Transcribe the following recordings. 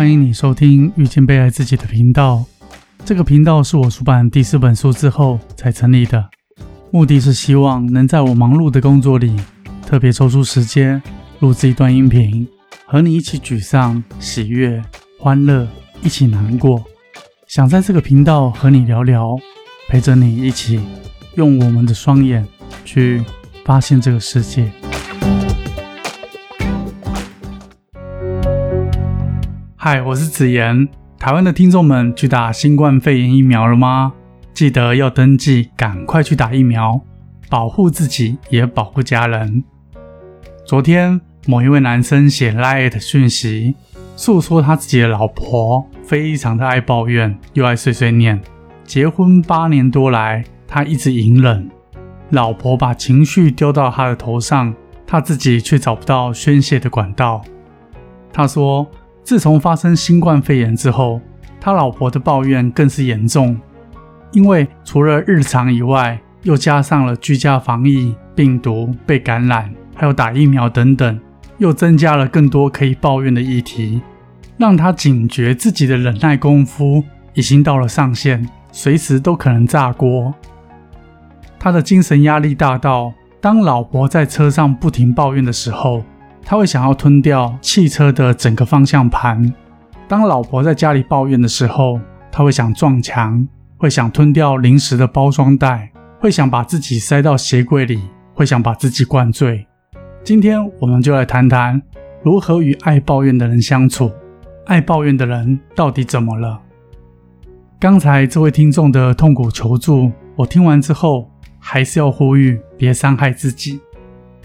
欢迎你收听遇见被爱自己的频道。这个频道是我出版第四本书之后才成立的，目的是希望能在我忙碌的工作里，特别抽出时间录制一段音频，和你一起沮丧、喜悦、欢乐，一起难过。想在这个频道和你聊聊，陪着你一起用我们的双眼去发现这个世界。嗨，我是子言。台湾的听众们去打新冠肺炎疫苗了吗？记得要登记，赶快去打疫苗，保护自己也保护家人。昨天某一位男生写 Line 讯息，诉说他自己的老婆非常的爱抱怨，又爱碎碎念。结婚八年多来，他一直隐忍，老婆把情绪丢到他的头上，他自己却找不到宣泄的管道。他说。自从发生新冠肺炎之后，他老婆的抱怨更是严重，因为除了日常以外，又加上了居家防疫、病毒被感染，还有打疫苗等等，又增加了更多可以抱怨的议题，让他警觉自己的忍耐功夫已经到了上限，随时都可能炸锅。他的精神压力大到，当老婆在车上不停抱怨的时候。他会想要吞掉汽车的整个方向盘。当老婆在家里抱怨的时候，他会想撞墙，会想吞掉零食的包装袋，会想把自己塞到鞋柜里，会想把自己灌醉。今天我们就来谈谈如何与爱抱怨的人相处。爱抱怨的人到底怎么了？刚才这位听众的痛苦求助，我听完之后，还是要呼吁：别伤害自己。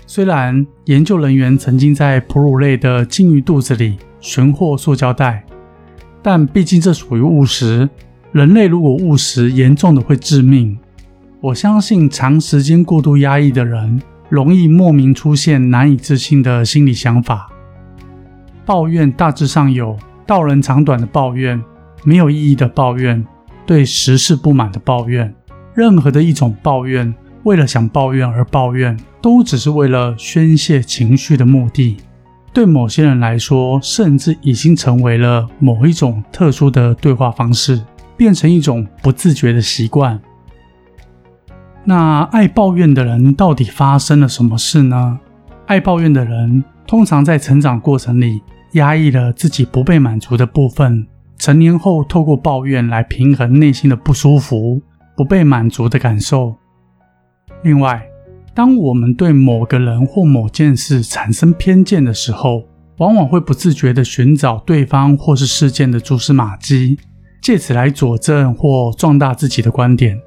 虽然研究人员曾经在哺乳类的鲸鱼肚子里寻获塑胶袋，但毕竟这属于误食。人类如果误食，严重的会致命。我相信长时间过度压抑的人，容易莫名出现难以置信的心理想法。抱怨大致上有道人长短的抱怨，没有意义的抱怨，对时事不满的抱怨，任何的一种抱怨。为了想抱怨而抱怨，都只是为了宣泄情绪的目的。对某些人来说，甚至已经成为了某一种特殊的对话方式，变成一种不自觉的习惯。那爱抱怨的人到底发生了什么事呢？爱抱怨的人通常在成长过程里压抑了自己不被满足的部分，成年后透过抱怨来平衡内心的不舒服、不被满足的感受。另外，当我们对某个人或某件事产生偏见的时候，往往会不自觉地寻找对方或是事件的蛛丝马迹，借此来佐证或壮大自己的观点，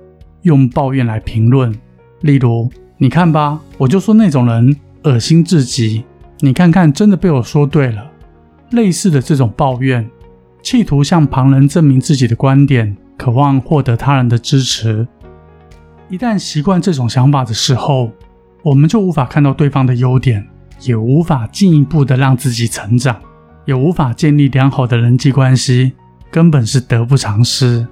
用抱怨来评论。例如，你看吧，我就说那种人恶心至极，你看看，真的被我说对了。类似的这种抱怨，企图向旁人证明自己的观点，渴望获得他人的支持。一旦习惯这种想法的时候，我们就无法看到对方的优点，也无法进一步的让自己成长，也无法建立良好的人际关系，根本是得不偿失。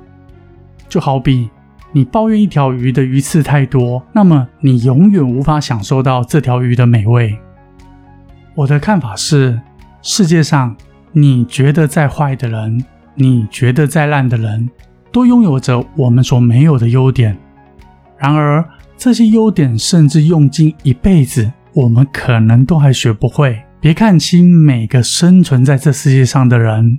就好比你抱怨一条鱼的鱼刺太多，那么你永远无法享受到这条鱼的美味。我的看法是，世界上你觉得再坏的人，你觉得再烂的人，都拥有着我们所没有的优点。然而，这些优点甚至用尽一辈子，我们可能都还学不会。别看清每个生存在这世界上的人，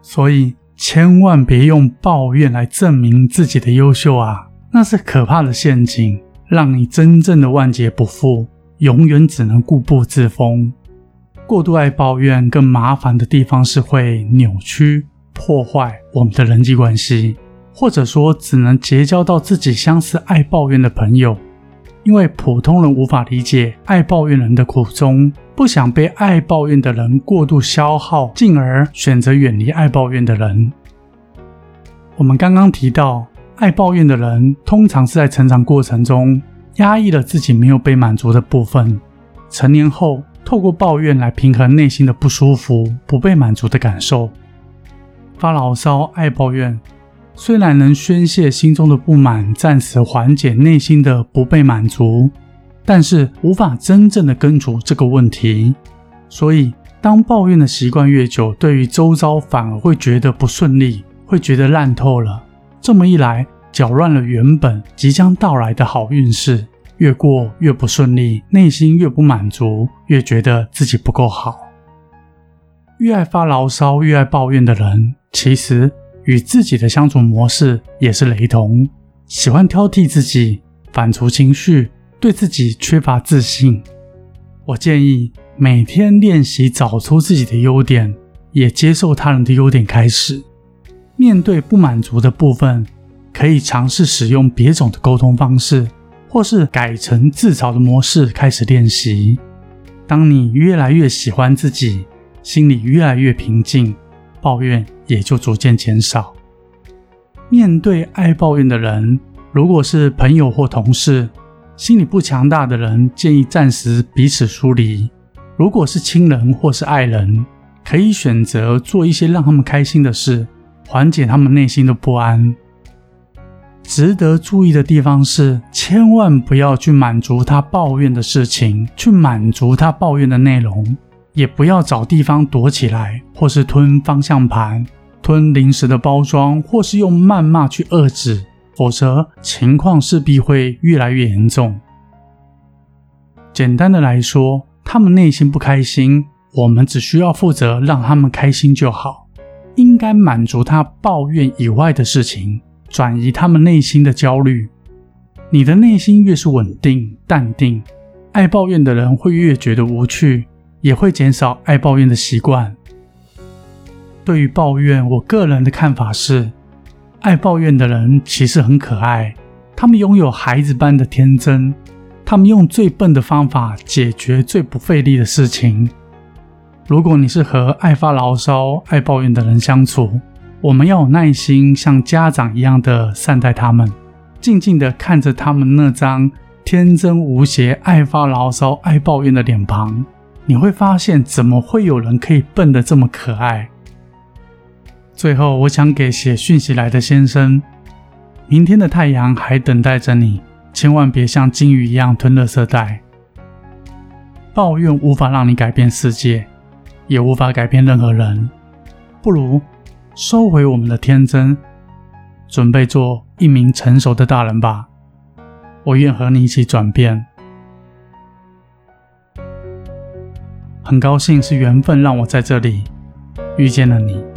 所以千万别用抱怨来证明自己的优秀啊！那是可怕的陷阱，让你真正的万劫不复，永远只能固步自封。过度爱抱怨，更麻烦的地方是会扭曲、破坏我们的人际关系。或者说，只能结交到自己相似爱抱怨的朋友，因为普通人无法理解爱抱怨人的苦衷，不想被爱抱怨的人过度消耗，进而选择远离爱抱怨的人。我们刚刚提到，爱抱怨的人通常是在成长过程中压抑了自己没有被满足的部分，成年后透过抱怨来平衡内心的不舒服、不被满足的感受，发牢骚、爱抱怨。虽然能宣泄心中的不满，暂时缓解内心的不被满足，但是无法真正的根除这个问题。所以，当抱怨的习惯越久，对于周遭反而会觉得不顺利，会觉得烂透了。这么一来，搅乱了原本即将到来的好运势，越过越不顺利，内心越不满足，越觉得自己不够好。越爱发牢骚、越爱抱怨的人，其实与自己的相处模式也是雷同，喜欢挑剔自己，反刍情绪，对自己缺乏自信。我建议每天练习找出自己的优点，也接受他人的优点，开始。面对不满足的部分，可以尝试使用别种的沟通方式，或是改成自嘲的模式开始练习。当你越来越喜欢自己，心里越来越平静，抱怨也就逐渐减少。面对爱抱怨的人，如果是朋友或同事，心理不强大的人建议暂时彼此疏离；如果是亲人或是爱人，可以选择做一些让他们开心的事。缓解他们内心的不安。值得注意的地方是，千万不要去满足他抱怨的事情，去满足他抱怨的内容，也不要找地方躲起来，或是吞方向盘、吞零食的包装，或是用谩骂去遏制，否则情况势必会越来越严重。简单的来说，他们内心不开心，我们只需要负责让他们开心就好。应该满足他抱怨以外的事情，转移他们内心的焦虑。你的内心越是稳定、淡定，爱抱怨的人会越觉得无趣，也会减少爱抱怨的习惯。对于抱怨，我个人的看法是，爱抱怨的人其实很可爱，他们拥有孩子般的天真，他们用最笨的方法解决最不费力的事情。如果你是和爱发牢骚、爱抱怨的人相处，我们要有耐心，像家长一样的善待他们，静静的看着他们那张天真无邪、爱发牢骚、爱抱怨的脸庞，你会发现，怎么会有人可以笨得这么可爱？最后，我想给写讯息来的先生：明天的太阳还等待着你，千万别像金鱼一样吞垃圾袋。抱怨无法让你改变世界。也无法改变任何人，不如收回我们的天真，准备做一名成熟的大人吧。我愿和你一起转变。很高兴是缘分让我在这里遇见了你。